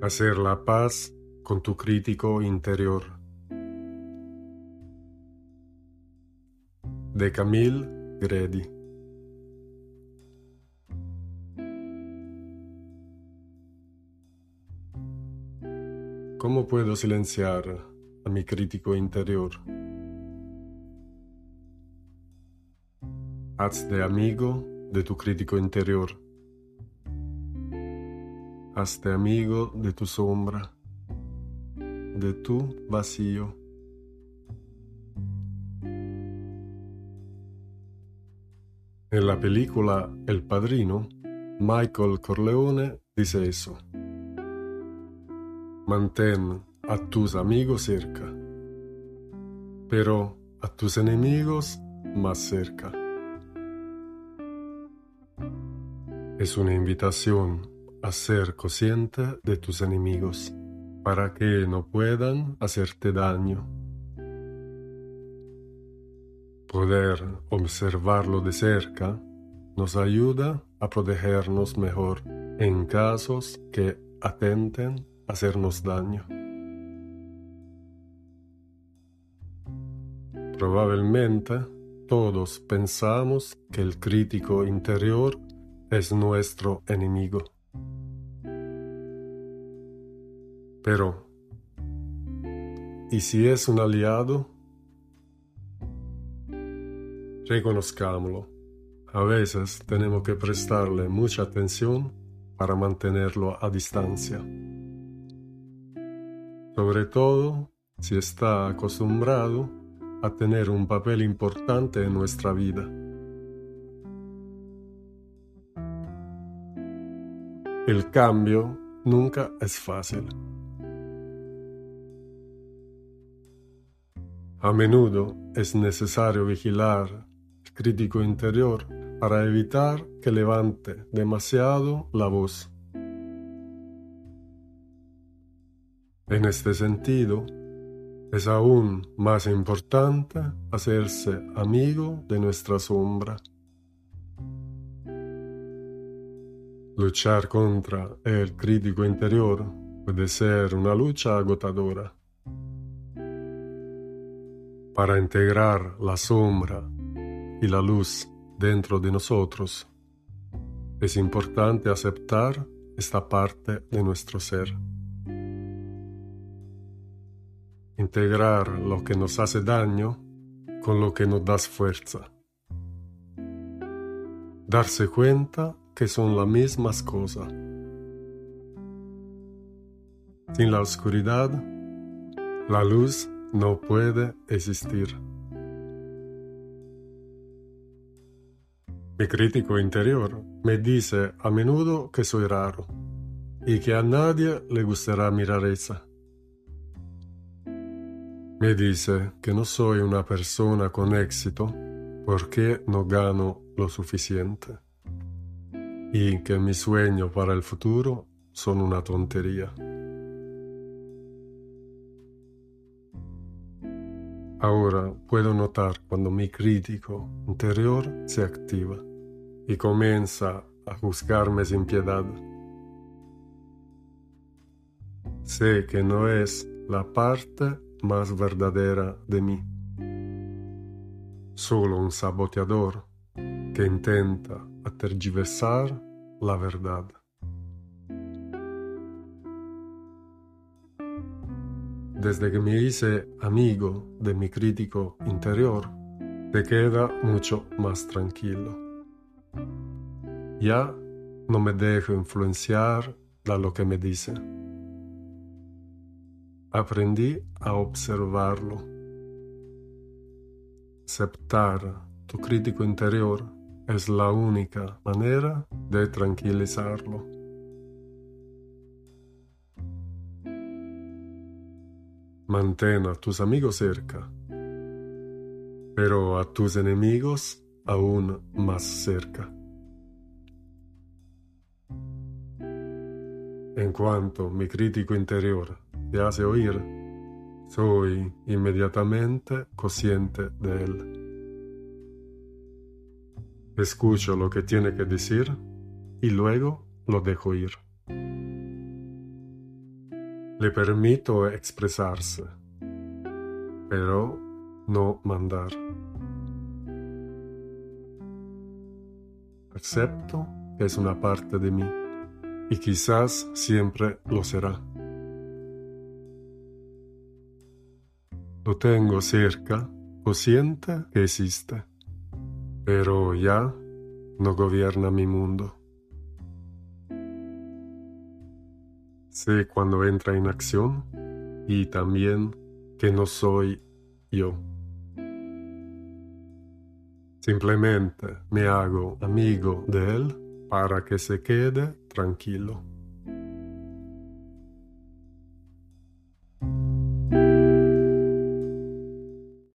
Hacer la paz con tu crítico interior. De Camille Gredi. ¿Cómo puedo silenciar a mi crítico interior? Hazte amigo de tu crítico interior. Hazte amigo de tu sombra, de tu vacío. En la película El Padrino, Michael Corleone dice eso. Mantén a tus amigos cerca, pero a tus enemigos más cerca. Es una invitación a ser consciente de tus enemigos para que no puedan hacerte daño. Poder observarlo de cerca nos ayuda a protegernos mejor en casos que atenten a hacernos daño. Probablemente todos pensamos que el crítico interior es nuestro enemigo. Pero, ¿y si es un aliado? Reconozcámoslo. A veces tenemos que prestarle mucha atención para mantenerlo a distancia. Sobre todo si está acostumbrado a tener un papel importante en nuestra vida. El cambio nunca es fácil. A menudo es necesario vigilar el crítico interior para evitar que levante demasiado la voz. En este sentido, es aún más importante hacerse amigo de nuestra sombra. Luchar contra el crítico interior puede ser una lucha agotadora. Para integrar la sombra y la luz dentro de nosotros, es importante aceptar esta parte de nuestro ser. Integrar lo que nos hace daño con lo que nos da fuerza. Darse cuenta que son las mismas cosas. Sin la oscuridad, la luz no puede existir. Mi crítico interior me dice a menudo que soy raro y que a nadie le gustará mi rareza. Me dice que no soy una persona con éxito porque no gano lo suficiente y que mis sueños para el futuro son una tontería. Ahora puedo notar cuando mi crítico interior se activa y comienza a juzgarme sin piedad. Sé que no es la parte más verdadera de mí, solo un saboteador que intenta tergiversar la verdad. Desde que me hice amigo de mi crítico interior, te queda mucho más tranquilo. Ya no me dejo influenciar de lo que me dice. Aprendí a observarlo. Aceptar tu crítico interior es la única manera de tranquilizarlo. Mantén a tus amigos cerca, pero a tus enemigos aún más cerca. En cuanto mi crítico interior te hace oír, soy inmediatamente consciente de él. Escucho lo que tiene que decir y luego lo dejo ir. Le permito expresarse, pero no mandar. Acepto que es una parte de mí y quizás siempre lo será. Lo tengo cerca o siente que existe, pero ya no gobierna mi mundo. Sé cuando entra en acción y también que no soy yo. Simplemente me hago amigo de él para que se quede tranquilo.